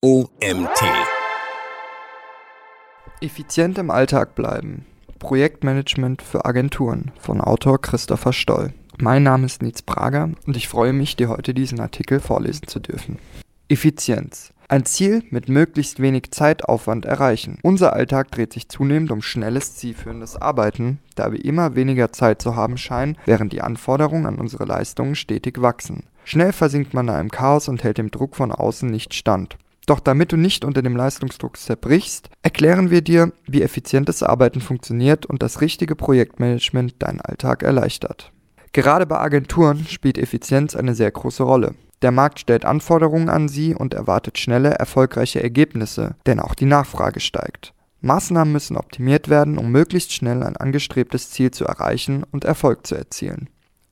OMT. Effizient im Alltag bleiben. Projektmanagement für Agenturen von Autor Christopher Stoll. Mein Name ist Nietz Prager und ich freue mich, dir heute diesen Artikel vorlesen zu dürfen. Effizienz. Ein Ziel mit möglichst wenig Zeitaufwand erreichen. Unser Alltag dreht sich zunehmend um schnelles, zielführendes Arbeiten, da wir immer weniger Zeit zu haben scheinen, während die Anforderungen an unsere Leistungen stetig wachsen. Schnell versinkt man da im Chaos und hält dem Druck von außen nicht stand. Doch damit du nicht unter dem Leistungsdruck zerbrichst, erklären wir dir, wie effizientes Arbeiten funktioniert und das richtige Projektmanagement deinen Alltag erleichtert. Gerade bei Agenturen spielt Effizienz eine sehr große Rolle. Der Markt stellt Anforderungen an sie und erwartet schnelle, erfolgreiche Ergebnisse, denn auch die Nachfrage steigt. Maßnahmen müssen optimiert werden, um möglichst schnell ein angestrebtes Ziel zu erreichen und Erfolg zu erzielen.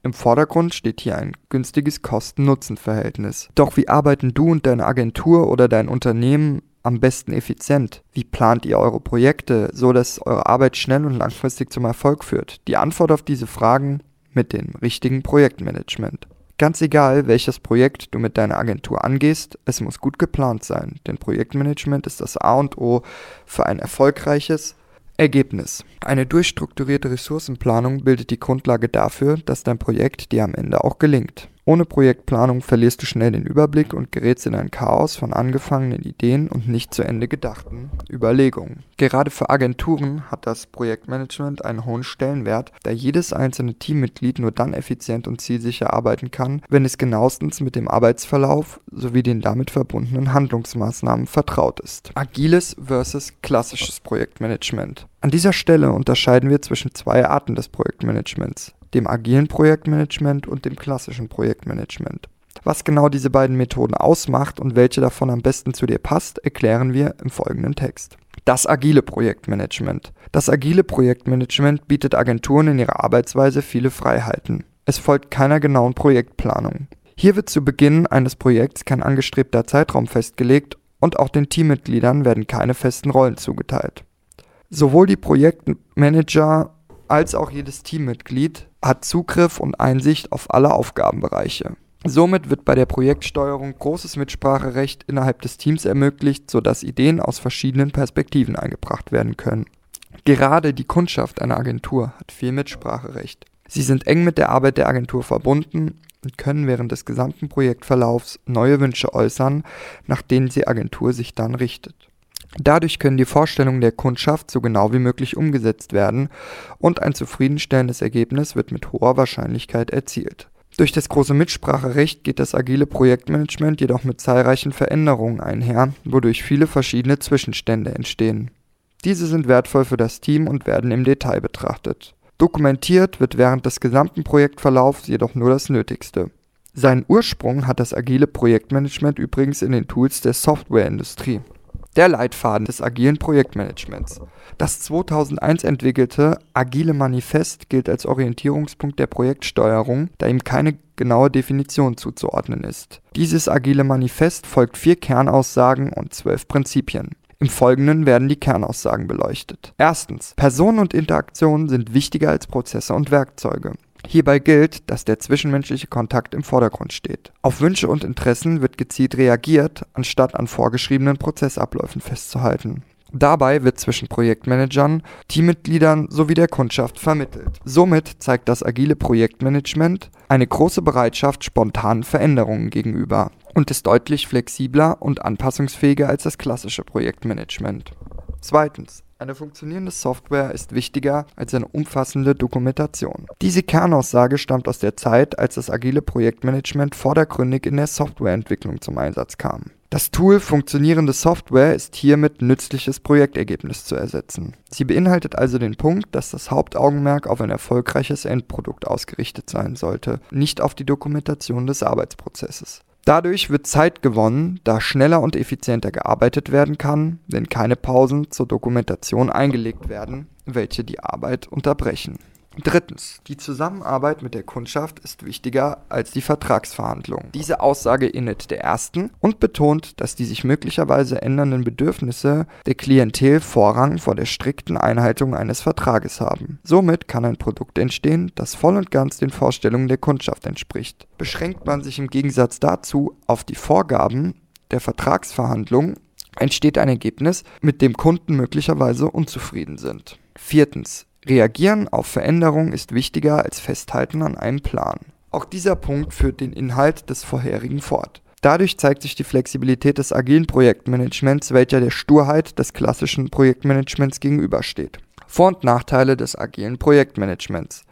Im Vordergrund steht hier ein günstiges Kosten-Nutzen-Verhältnis. Doch wie arbeiten du und deine Agentur oder dein Unternehmen am besten effizient? Wie plant ihr eure Projekte, so dass eure Arbeit schnell und langfristig zum Erfolg führt? Die Antwort auf diese Fragen mit dem richtigen Projektmanagement. Ganz egal, welches Projekt du mit deiner Agentur angehst, es muss gut geplant sein, denn Projektmanagement ist das A und O für ein erfolgreiches, Ergebnis. Eine durchstrukturierte Ressourcenplanung bildet die Grundlage dafür, dass dein Projekt dir am Ende auch gelingt. Ohne Projektplanung verlierst du schnell den Überblick und gerätst in ein Chaos von angefangenen Ideen und nicht zu Ende gedachten Überlegungen. Gerade für Agenturen hat das Projektmanagement einen hohen Stellenwert, da jedes einzelne Teammitglied nur dann effizient und zielsicher arbeiten kann, wenn es genauestens mit dem Arbeitsverlauf sowie den damit verbundenen Handlungsmaßnahmen vertraut ist. Agiles versus klassisches Projektmanagement. An dieser Stelle unterscheiden wir zwischen zwei Arten des Projektmanagements dem agilen Projektmanagement und dem klassischen Projektmanagement. Was genau diese beiden Methoden ausmacht und welche davon am besten zu dir passt, erklären wir im folgenden Text. Das agile Projektmanagement. Das agile Projektmanagement bietet Agenturen in ihrer Arbeitsweise viele Freiheiten. Es folgt keiner genauen Projektplanung. Hier wird zu Beginn eines Projekts kein angestrebter Zeitraum festgelegt und auch den Teammitgliedern werden keine festen Rollen zugeteilt. Sowohl die Projektmanager als auch jedes Teammitglied hat Zugriff und Einsicht auf alle Aufgabenbereiche. Somit wird bei der Projektsteuerung großes Mitspracherecht innerhalb des Teams ermöglicht, sodass Ideen aus verschiedenen Perspektiven eingebracht werden können. Gerade die Kundschaft einer Agentur hat viel Mitspracherecht. Sie sind eng mit der Arbeit der Agentur verbunden und können während des gesamten Projektverlaufs neue Wünsche äußern, nach denen die Agentur sich dann richtet. Dadurch können die Vorstellungen der Kundschaft so genau wie möglich umgesetzt werden und ein zufriedenstellendes Ergebnis wird mit hoher Wahrscheinlichkeit erzielt. Durch das große Mitspracherecht geht das agile Projektmanagement jedoch mit zahlreichen Veränderungen einher, wodurch viele verschiedene Zwischenstände entstehen. Diese sind wertvoll für das Team und werden im Detail betrachtet. Dokumentiert wird während des gesamten Projektverlaufs jedoch nur das Nötigste. Seinen Ursprung hat das agile Projektmanagement übrigens in den Tools der Softwareindustrie der Leitfaden des agilen Projektmanagements. Das 2001 entwickelte Agile Manifest gilt als Orientierungspunkt der Projektsteuerung, da ihm keine genaue Definition zuzuordnen ist. Dieses Agile Manifest folgt vier Kernaussagen und zwölf Prinzipien. Im Folgenden werden die Kernaussagen beleuchtet. Erstens. Personen und Interaktionen sind wichtiger als Prozesse und Werkzeuge. Hierbei gilt, dass der zwischenmenschliche Kontakt im Vordergrund steht. Auf Wünsche und Interessen wird gezielt reagiert, anstatt an vorgeschriebenen Prozessabläufen festzuhalten. Dabei wird zwischen Projektmanagern, Teammitgliedern sowie der Kundschaft vermittelt. Somit zeigt das agile Projektmanagement eine große Bereitschaft spontanen Veränderungen gegenüber und ist deutlich flexibler und anpassungsfähiger als das klassische Projektmanagement. Zweitens. Eine funktionierende Software ist wichtiger als eine umfassende Dokumentation. Diese Kernaussage stammt aus der Zeit, als das agile Projektmanagement vordergründig in der Softwareentwicklung zum Einsatz kam. Das Tool funktionierende Software ist hiermit nützliches Projektergebnis zu ersetzen. Sie beinhaltet also den Punkt, dass das Hauptaugenmerk auf ein erfolgreiches Endprodukt ausgerichtet sein sollte, nicht auf die Dokumentation des Arbeitsprozesses. Dadurch wird Zeit gewonnen, da schneller und effizienter gearbeitet werden kann, wenn keine Pausen zur Dokumentation eingelegt werden, welche die Arbeit unterbrechen Drittens. Die Zusammenarbeit mit der Kundschaft ist wichtiger als die Vertragsverhandlungen. Diese Aussage innet der ersten und betont, dass die sich möglicherweise ändernden Bedürfnisse der Klientel Vorrang vor der strikten Einhaltung eines Vertrages haben. Somit kann ein Produkt entstehen, das voll und ganz den Vorstellungen der Kundschaft entspricht. Beschränkt man sich im Gegensatz dazu auf die Vorgaben, der Vertragsverhandlungen entsteht ein Ergebnis, mit dem Kunden möglicherweise unzufrieden sind. Viertens. Reagieren auf Veränderungen ist wichtiger als Festhalten an einem Plan. Auch dieser Punkt führt den Inhalt des vorherigen fort. Dadurch zeigt sich die Flexibilität des agilen Projektmanagements, welcher der Sturheit des klassischen Projektmanagements gegenübersteht. Vor- und Nachteile des agilen Projektmanagements.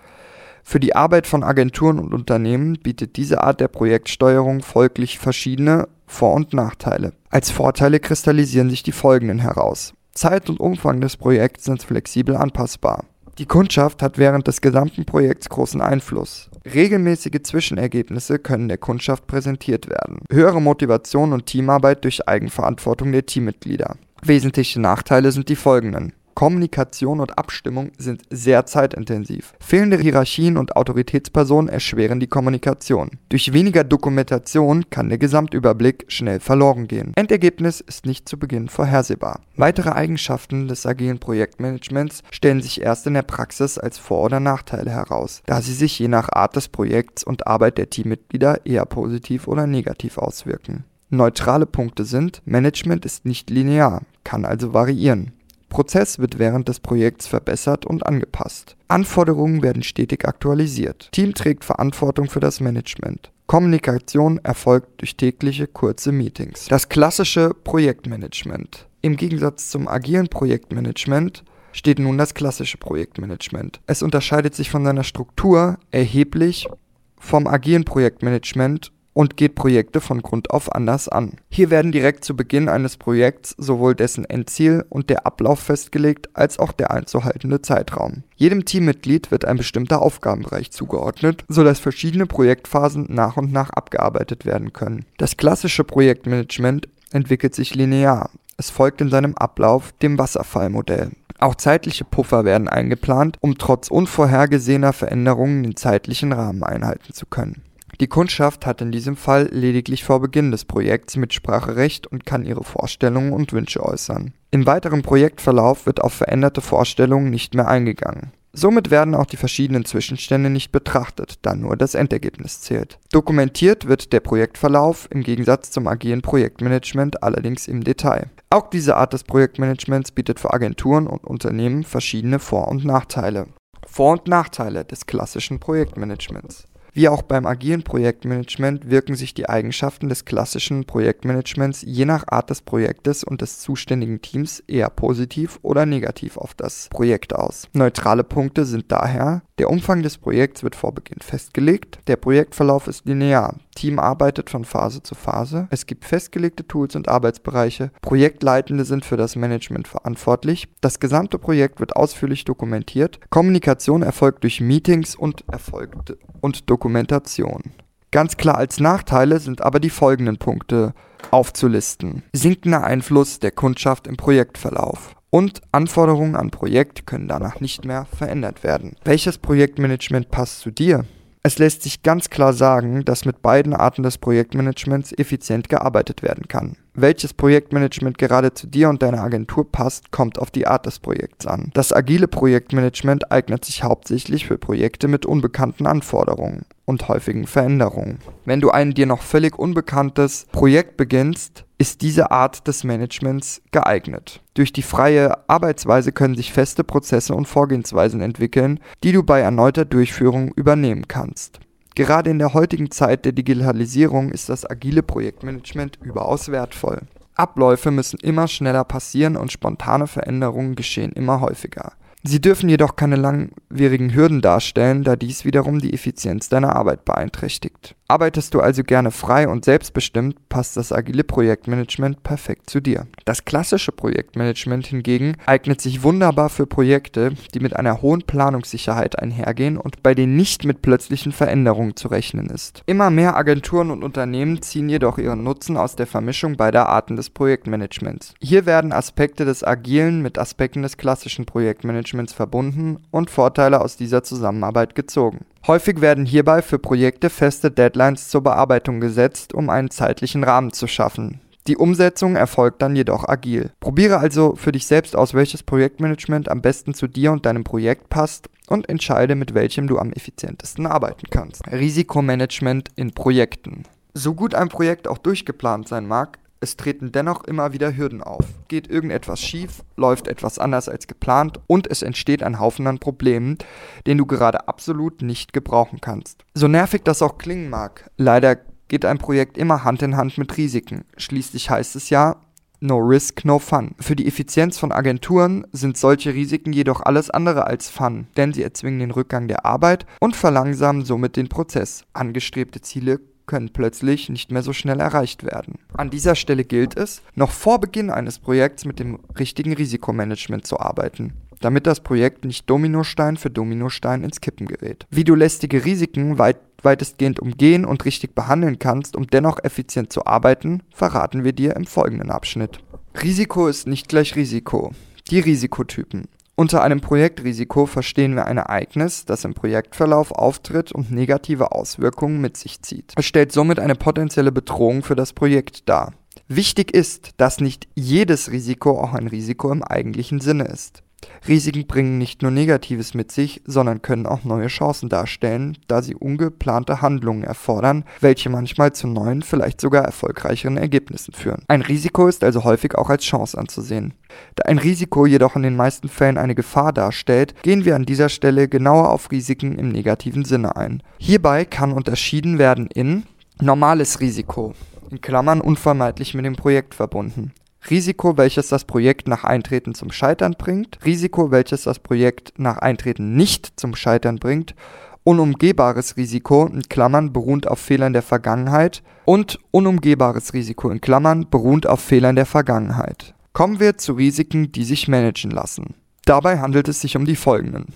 Für die Arbeit von Agenturen und Unternehmen bietet diese Art der Projektsteuerung folglich verschiedene Vor- und Nachteile. Als Vorteile kristallisieren sich die folgenden heraus. Zeit und Umfang des Projekts sind flexibel anpassbar. Die Kundschaft hat während des gesamten Projekts großen Einfluss. Regelmäßige Zwischenergebnisse können der Kundschaft präsentiert werden. Höhere Motivation und Teamarbeit durch Eigenverantwortung der Teammitglieder. Wesentliche Nachteile sind die folgenden. Kommunikation und Abstimmung sind sehr zeitintensiv. Fehlende Hierarchien und Autoritätspersonen erschweren die Kommunikation. Durch weniger Dokumentation kann der Gesamtüberblick schnell verloren gehen. Endergebnis ist nicht zu Beginn vorhersehbar. Weitere Eigenschaften des agilen Projektmanagements stellen sich erst in der Praxis als Vor- oder Nachteile heraus, da sie sich je nach Art des Projekts und Arbeit der Teammitglieder eher positiv oder negativ auswirken. Neutrale Punkte sind, Management ist nicht linear, kann also variieren. Prozess wird während des Projekts verbessert und angepasst. Anforderungen werden stetig aktualisiert. Team trägt Verantwortung für das Management. Kommunikation erfolgt durch tägliche kurze Meetings. Das klassische Projektmanagement. Im Gegensatz zum agilen Projektmanagement steht nun das klassische Projektmanagement. Es unterscheidet sich von seiner Struktur erheblich vom agilen Projektmanagement und geht Projekte von Grund auf anders an. Hier werden direkt zu Beginn eines Projekts sowohl dessen Endziel und der Ablauf festgelegt, als auch der einzuhaltende Zeitraum. Jedem Teammitglied wird ein bestimmter Aufgabenbereich zugeordnet, sodass verschiedene Projektphasen nach und nach abgearbeitet werden können. Das klassische Projektmanagement entwickelt sich linear. Es folgt in seinem Ablauf dem Wasserfallmodell. Auch zeitliche Puffer werden eingeplant, um trotz unvorhergesehener Veränderungen den zeitlichen Rahmen einhalten zu können. Die Kundschaft hat in diesem Fall lediglich vor Beginn des Projekts Mitspracherecht und kann ihre Vorstellungen und Wünsche äußern. Im weiteren Projektverlauf wird auf veränderte Vorstellungen nicht mehr eingegangen. Somit werden auch die verschiedenen Zwischenstände nicht betrachtet, da nur das Endergebnis zählt. Dokumentiert wird der Projektverlauf im Gegensatz zum agilen Projektmanagement allerdings im Detail. Auch diese Art des Projektmanagements bietet für Agenturen und Unternehmen verschiedene Vor- und Nachteile. Vor- und Nachteile des klassischen Projektmanagements. Wie auch beim agilen Projektmanagement wirken sich die Eigenschaften des klassischen Projektmanagements je nach Art des Projektes und des zuständigen Teams eher positiv oder negativ auf das Projekt aus. Neutrale Punkte sind daher, der Umfang des Projekts wird vor Beginn festgelegt, der Projektverlauf ist linear, Team arbeitet von Phase zu Phase, es gibt festgelegte Tools und Arbeitsbereiche, Projektleitende sind für das Management verantwortlich, das gesamte Projekt wird ausführlich dokumentiert, Kommunikation erfolgt durch Meetings und erfolgt und Dokumentation. Ganz klar als Nachteile sind aber die folgenden Punkte aufzulisten. Sinkender Einfluss der Kundschaft im Projektverlauf. Und Anforderungen an Projekt können danach nicht mehr verändert werden. Welches Projektmanagement passt zu dir? Es lässt sich ganz klar sagen, dass mit beiden Arten des Projektmanagements effizient gearbeitet werden kann. Welches Projektmanagement gerade zu dir und deiner Agentur passt, kommt auf die Art des Projekts an. Das agile Projektmanagement eignet sich hauptsächlich für Projekte mit unbekannten Anforderungen und häufigen Veränderungen. Wenn du ein dir noch völlig unbekanntes Projekt beginnst, ist diese Art des Managements geeignet. Durch die freie Arbeitsweise können sich feste Prozesse und Vorgehensweisen entwickeln, die du bei erneuter Durchführung übernehmen kannst. Gerade in der heutigen Zeit der Digitalisierung ist das agile Projektmanagement überaus wertvoll. Abläufe müssen immer schneller passieren und spontane Veränderungen geschehen immer häufiger. Sie dürfen jedoch keine langwierigen Hürden darstellen, da dies wiederum die Effizienz deiner Arbeit beeinträchtigt. Arbeitest du also gerne frei und selbstbestimmt, passt das agile Projektmanagement perfekt zu dir. Das klassische Projektmanagement hingegen eignet sich wunderbar für Projekte, die mit einer hohen Planungssicherheit einhergehen und bei denen nicht mit plötzlichen Veränderungen zu rechnen ist. Immer mehr Agenturen und Unternehmen ziehen jedoch ihren Nutzen aus der Vermischung beider Arten des Projektmanagements. Hier werden Aspekte des agilen mit Aspekten des klassischen Projektmanagements verbunden und Vorteile aus dieser Zusammenarbeit gezogen. Häufig werden hierbei für Projekte feste Deadlines zur Bearbeitung gesetzt, um einen zeitlichen Rahmen zu schaffen. Die Umsetzung erfolgt dann jedoch agil. Probiere also für dich selbst aus, welches Projektmanagement am besten zu dir und deinem Projekt passt und entscheide, mit welchem du am effizientesten arbeiten kannst. Risikomanagement in Projekten. So gut ein Projekt auch durchgeplant sein mag, es treten dennoch immer wieder Hürden auf. Geht irgendetwas schief, läuft etwas anders als geplant und es entsteht ein Haufen an Problemen, den du gerade absolut nicht gebrauchen kannst. So nervig das auch klingen mag, leider geht ein Projekt immer Hand in Hand mit Risiken. Schließlich heißt es ja, No Risk, No Fun. Für die Effizienz von Agenturen sind solche Risiken jedoch alles andere als Fun, denn sie erzwingen den Rückgang der Arbeit und verlangsamen somit den Prozess. Angestrebte Ziele können plötzlich nicht mehr so schnell erreicht werden. An dieser Stelle gilt es, noch vor Beginn eines Projekts mit dem richtigen Risikomanagement zu arbeiten damit das Projekt nicht Dominostein für Dominostein ins Kippen gerät. Wie du lästige Risiken weit, weitestgehend umgehen und richtig behandeln kannst, um dennoch effizient zu arbeiten, verraten wir dir im folgenden Abschnitt. Risiko ist nicht gleich Risiko. Die Risikotypen. Unter einem Projektrisiko verstehen wir ein Ereignis, das im Projektverlauf auftritt und negative Auswirkungen mit sich zieht. Es stellt somit eine potenzielle Bedrohung für das Projekt dar. Wichtig ist, dass nicht jedes Risiko auch ein Risiko im eigentlichen Sinne ist. Risiken bringen nicht nur Negatives mit sich, sondern können auch neue Chancen darstellen, da sie ungeplante Handlungen erfordern, welche manchmal zu neuen, vielleicht sogar erfolgreicheren Ergebnissen führen. Ein Risiko ist also häufig auch als Chance anzusehen. Da ein Risiko jedoch in den meisten Fällen eine Gefahr darstellt, gehen wir an dieser Stelle genauer auf Risiken im negativen Sinne ein. Hierbei kann unterschieden werden in normales Risiko, in Klammern unvermeidlich mit dem Projekt verbunden. Risiko, welches das Projekt nach Eintreten zum Scheitern bringt, Risiko, welches das Projekt nach Eintreten nicht zum Scheitern bringt, unumgehbares Risiko in Klammern beruht auf Fehlern der Vergangenheit und unumgehbares Risiko in Klammern beruht auf Fehlern der Vergangenheit. Kommen wir zu Risiken, die sich managen lassen. Dabei handelt es sich um die folgenden.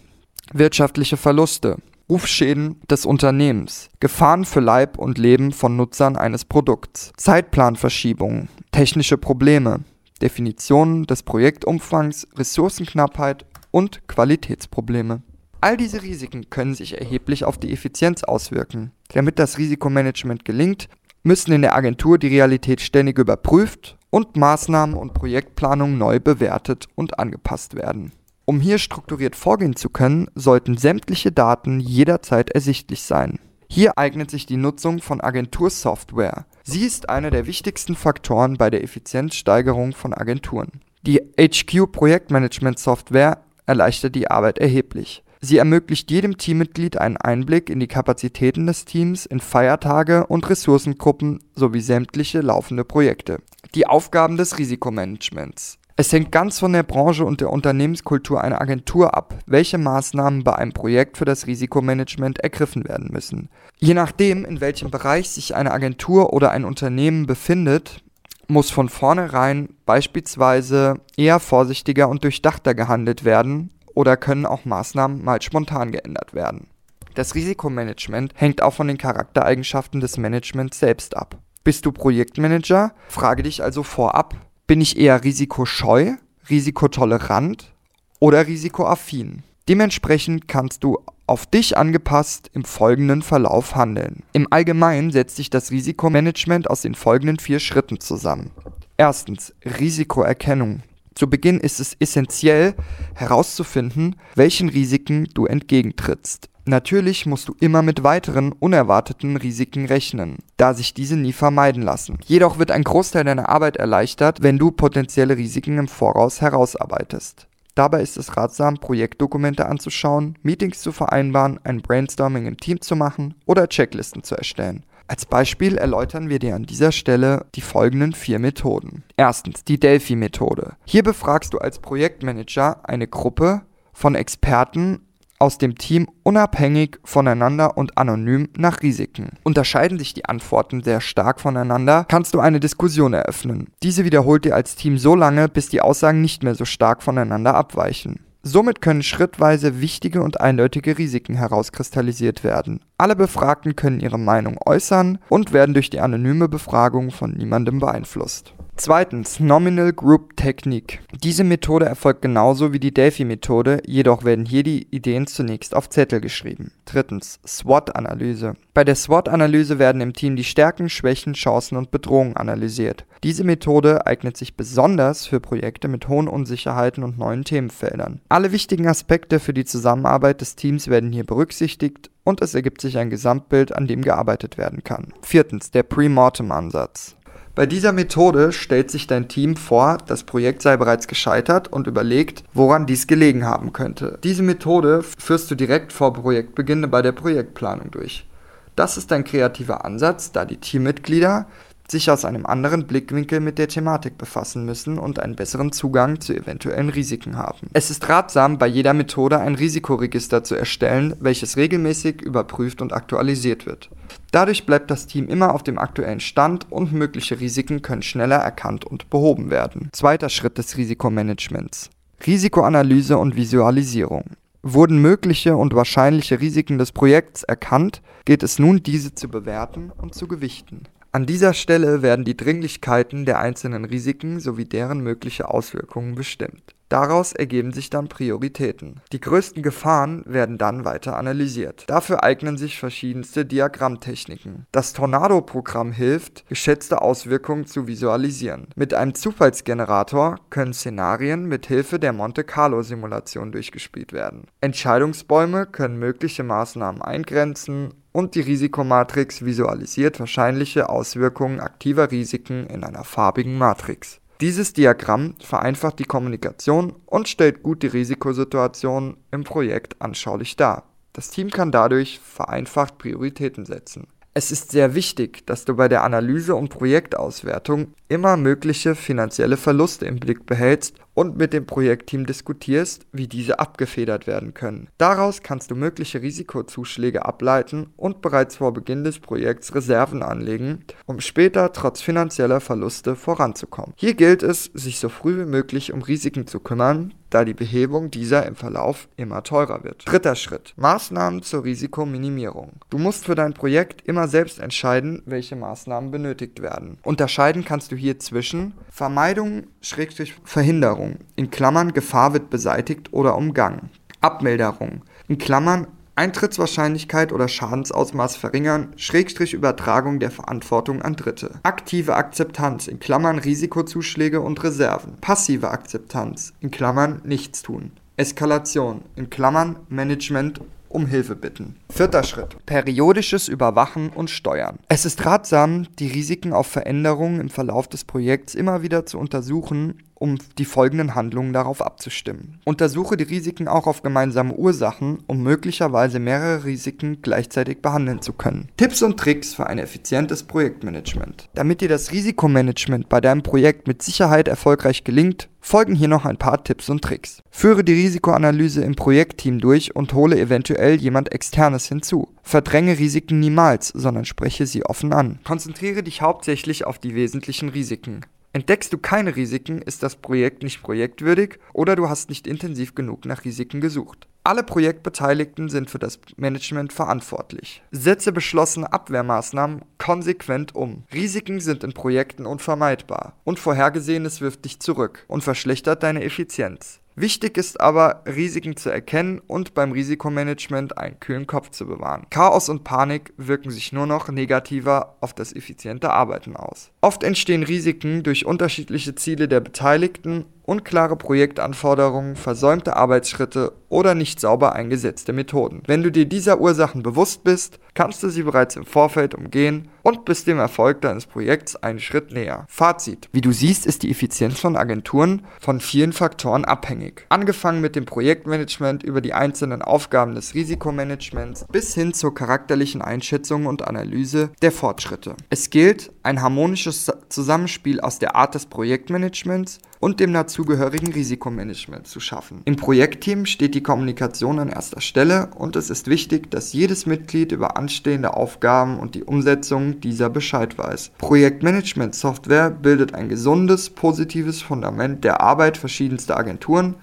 Wirtschaftliche Verluste, Rufschäden des Unternehmens, Gefahren für Leib und Leben von Nutzern eines Produkts, Zeitplanverschiebungen, technische Probleme, Definitionen des Projektumfangs, Ressourcenknappheit und Qualitätsprobleme. All diese Risiken können sich erheblich auf die Effizienz auswirken. Damit das Risikomanagement gelingt, müssen in der Agentur die Realität ständig überprüft und Maßnahmen und Projektplanung neu bewertet und angepasst werden. Um hier strukturiert vorgehen zu können, sollten sämtliche Daten jederzeit ersichtlich sein. Hier eignet sich die Nutzung von Agentursoftware. Sie ist einer der wichtigsten Faktoren bei der Effizienzsteigerung von Agenturen. Die HQ Projektmanagement Software erleichtert die Arbeit erheblich. Sie ermöglicht jedem Teammitglied einen Einblick in die Kapazitäten des Teams, in Feiertage und Ressourcengruppen sowie sämtliche laufende Projekte. Die Aufgaben des Risikomanagements. Es hängt ganz von der Branche und der Unternehmenskultur einer Agentur ab, welche Maßnahmen bei einem Projekt für das Risikomanagement ergriffen werden müssen. Je nachdem, in welchem Bereich sich eine Agentur oder ein Unternehmen befindet, muss von vornherein beispielsweise eher vorsichtiger und durchdachter gehandelt werden oder können auch Maßnahmen mal spontan geändert werden. Das Risikomanagement hängt auch von den Charaktereigenschaften des Managements selbst ab. Bist du Projektmanager? Frage dich also vorab, bin ich eher risikoscheu, risikotolerant oder risikoaffin? Dementsprechend kannst du auf dich angepasst im folgenden Verlauf handeln. Im Allgemeinen setzt sich das Risikomanagement aus den folgenden vier Schritten zusammen. Erstens Risikoerkennung. Zu Beginn ist es essentiell herauszufinden, welchen Risiken du entgegentrittst. Natürlich musst du immer mit weiteren unerwarteten Risiken rechnen, da sich diese nie vermeiden lassen. Jedoch wird ein Großteil deiner Arbeit erleichtert, wenn du potenzielle Risiken im Voraus herausarbeitest. Dabei ist es ratsam, Projektdokumente anzuschauen, Meetings zu vereinbaren, ein Brainstorming im Team zu machen oder Checklisten zu erstellen. Als Beispiel erläutern wir dir an dieser Stelle die folgenden vier Methoden. Erstens die Delphi-Methode. Hier befragst du als Projektmanager eine Gruppe von Experten aus dem Team unabhängig voneinander und anonym nach Risiken. Unterscheiden sich die Antworten sehr stark voneinander, kannst du eine Diskussion eröffnen. Diese wiederholt ihr als Team so lange, bis die Aussagen nicht mehr so stark voneinander abweichen. Somit können schrittweise wichtige und eindeutige Risiken herauskristallisiert werden. Alle Befragten können ihre Meinung äußern und werden durch die anonyme Befragung von niemandem beeinflusst. Zweitens, Nominal Group Technik. Diese Methode erfolgt genauso wie die Delphi-Methode, jedoch werden hier die Ideen zunächst auf Zettel geschrieben. Drittens, SWOT-Analyse. Bei der SWOT-Analyse werden im Team die Stärken, Schwächen, Chancen und Bedrohungen analysiert. Diese Methode eignet sich besonders für Projekte mit hohen Unsicherheiten und neuen Themenfeldern. Alle wichtigen Aspekte für die Zusammenarbeit des Teams werden hier berücksichtigt und es ergibt sich ein Gesamtbild, an dem gearbeitet werden kann. Viertens, der Pre-Mortem-Ansatz. Bei dieser Methode stellt sich dein Team vor, das Projekt sei bereits gescheitert und überlegt, woran dies gelegen haben könnte. Diese Methode führst du direkt vor Projektbeginn bei der Projektplanung durch. Das ist ein kreativer Ansatz, da die Teammitglieder sich aus einem anderen Blickwinkel mit der Thematik befassen müssen und einen besseren Zugang zu eventuellen Risiken haben. Es ist ratsam, bei jeder Methode ein Risikoregister zu erstellen, welches regelmäßig überprüft und aktualisiert wird. Dadurch bleibt das Team immer auf dem aktuellen Stand und mögliche Risiken können schneller erkannt und behoben werden. Zweiter Schritt des Risikomanagements. Risikoanalyse und Visualisierung. Wurden mögliche und wahrscheinliche Risiken des Projekts erkannt, geht es nun, diese zu bewerten und zu gewichten. An dieser Stelle werden die Dringlichkeiten der einzelnen Risiken sowie deren mögliche Auswirkungen bestimmt. Daraus ergeben sich dann Prioritäten. Die größten Gefahren werden dann weiter analysiert. Dafür eignen sich verschiedenste Diagrammtechniken. Das Tornado-Programm hilft, geschätzte Auswirkungen zu visualisieren. Mit einem Zufallsgenerator können Szenarien mit Hilfe der Monte Carlo-Simulation durchgespielt werden. Entscheidungsbäume können mögliche Maßnahmen eingrenzen und die Risikomatrix visualisiert wahrscheinliche Auswirkungen aktiver Risiken in einer farbigen Matrix. Dieses Diagramm vereinfacht die Kommunikation und stellt gut die Risikosituation im Projekt anschaulich dar. Das Team kann dadurch vereinfacht Prioritäten setzen. Es ist sehr wichtig, dass du bei der Analyse und Projektauswertung immer mögliche finanzielle Verluste im Blick behältst und mit dem Projektteam diskutierst, wie diese abgefedert werden können. Daraus kannst du mögliche Risikozuschläge ableiten und bereits vor Beginn des Projekts Reserven anlegen, um später trotz finanzieller Verluste voranzukommen. Hier gilt es, sich so früh wie möglich um Risiken zu kümmern, da die Behebung dieser im Verlauf immer teurer wird. Dritter Schritt. Maßnahmen zur Risikominimierung. Du musst für dein Projekt immer selbst entscheiden, welche Maßnahmen benötigt werden. Unterscheiden kannst du hier zwischen Vermeidung, Schrägstrich Verhinderung, in Klammern Gefahr wird beseitigt oder umgangen. Abmilderung, in Klammern Eintrittswahrscheinlichkeit oder Schadensausmaß verringern, Schrägstrich Übertragung der Verantwortung an Dritte. Aktive Akzeptanz, in Klammern Risikozuschläge und Reserven. Passive Akzeptanz, in Klammern Nichtstun. Eskalation, in Klammern Management um Hilfe bitten. Vierter Schritt. Periodisches Überwachen und Steuern. Es ist ratsam, die Risiken auf Veränderungen im Verlauf des Projekts immer wieder zu untersuchen um die folgenden Handlungen darauf abzustimmen. Untersuche die Risiken auch auf gemeinsame Ursachen, um möglicherweise mehrere Risiken gleichzeitig behandeln zu können. Tipps und Tricks für ein effizientes Projektmanagement. Damit dir das Risikomanagement bei deinem Projekt mit Sicherheit erfolgreich gelingt, folgen hier noch ein paar Tipps und Tricks. Führe die Risikoanalyse im Projektteam durch und hole eventuell jemand externes hinzu. Verdränge Risiken niemals, sondern spreche sie offen an. Konzentriere dich hauptsächlich auf die wesentlichen Risiken. Entdeckst du keine Risiken, ist das Projekt nicht projektwürdig oder du hast nicht intensiv genug nach Risiken gesucht. Alle Projektbeteiligten sind für das Management verantwortlich. Setze beschlossene Abwehrmaßnahmen konsequent um. Risiken sind in Projekten unvermeidbar. Unvorhergesehenes wirft dich zurück und verschlechtert deine Effizienz. Wichtig ist aber, Risiken zu erkennen und beim Risikomanagement einen kühlen Kopf zu bewahren. Chaos und Panik wirken sich nur noch negativer auf das effiziente Arbeiten aus. Oft entstehen Risiken durch unterschiedliche Ziele der Beteiligten unklare Projektanforderungen, versäumte Arbeitsschritte oder nicht sauber eingesetzte Methoden. Wenn du dir dieser Ursachen bewusst bist, kannst du sie bereits im Vorfeld umgehen und bist dem Erfolg deines Projekts einen Schritt näher. Fazit. Wie du siehst, ist die Effizienz von Agenturen von vielen Faktoren abhängig. Angefangen mit dem Projektmanagement über die einzelnen Aufgaben des Risikomanagements bis hin zur charakterlichen Einschätzung und Analyse der Fortschritte. Es gilt, ein harmonisches Zusammenspiel aus der Art des Projektmanagements und dem dazugehörigen Risikomanagement zu schaffen. Im Projektteam steht die Kommunikation an erster Stelle und es ist wichtig, dass jedes Mitglied über anstehende Aufgaben und die Umsetzung dieser Bescheid weiß. Projektmanagement-Software bildet ein gesundes, positives Fundament der Arbeit verschiedenster Agenturen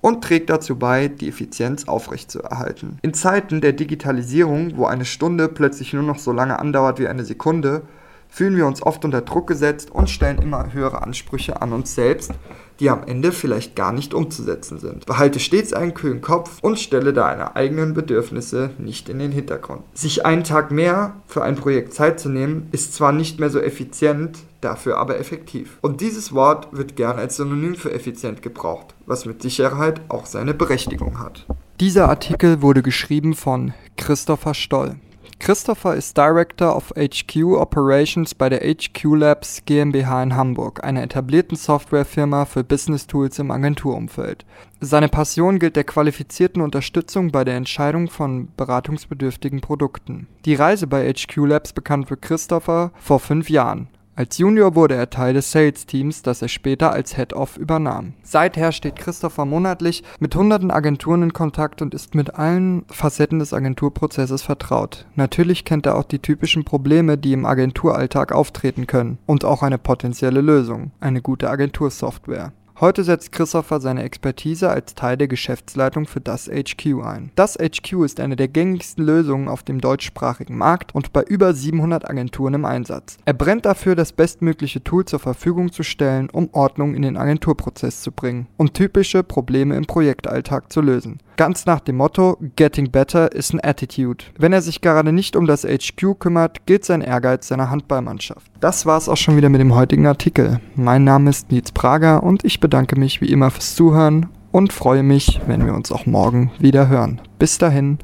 und trägt dazu bei, die Effizienz aufrechtzuerhalten. In Zeiten der Digitalisierung, wo eine Stunde plötzlich nur noch so lange andauert wie eine Sekunde, fühlen wir uns oft unter Druck gesetzt und stellen immer höhere Ansprüche an uns selbst, die am Ende vielleicht gar nicht umzusetzen sind. Behalte stets einen kühlen Kopf und stelle deine eigenen Bedürfnisse nicht in den Hintergrund. Sich einen Tag mehr für ein Projekt Zeit zu nehmen, ist zwar nicht mehr so effizient, dafür aber effektiv. Und dieses Wort wird gern als Synonym für effizient gebraucht, was mit Sicherheit auch seine Berechtigung hat. Dieser Artikel wurde geschrieben von Christopher Stoll. Christopher ist Director of HQ Operations bei der HQ Labs GmbH in Hamburg, einer etablierten Softwarefirma für Business Tools im Agenturumfeld. Seine Passion gilt der qualifizierten Unterstützung bei der Entscheidung von beratungsbedürftigen Produkten. Die Reise bei HQ Labs begann für Christopher vor fünf Jahren. Als Junior wurde er Teil des Sales-Teams, das er später als Head-Off übernahm. Seither steht Christopher monatlich mit hunderten Agenturen in Kontakt und ist mit allen Facetten des Agenturprozesses vertraut. Natürlich kennt er auch die typischen Probleme, die im Agenturalltag auftreten können und auch eine potenzielle Lösung, eine gute Agentursoftware. Heute setzt Christopher seine Expertise als Teil der Geschäftsleitung für das HQ ein. Das HQ ist eine der gängigsten Lösungen auf dem deutschsprachigen Markt und bei über 700 Agenturen im Einsatz. Er brennt dafür, das bestmögliche Tool zur Verfügung zu stellen, um Ordnung in den Agenturprozess zu bringen und typische Probleme im Projektalltag zu lösen. Ganz nach dem Motto Getting Better is an Attitude. Wenn er sich gerade nicht um das HQ kümmert, gilt sein Ehrgeiz seiner Handballmannschaft. Das war's auch schon wieder mit dem heutigen Artikel. Mein Name ist Nils Prager und ich bedanke mich wie immer fürs Zuhören und freue mich, wenn wir uns auch morgen wieder hören. Bis dahin.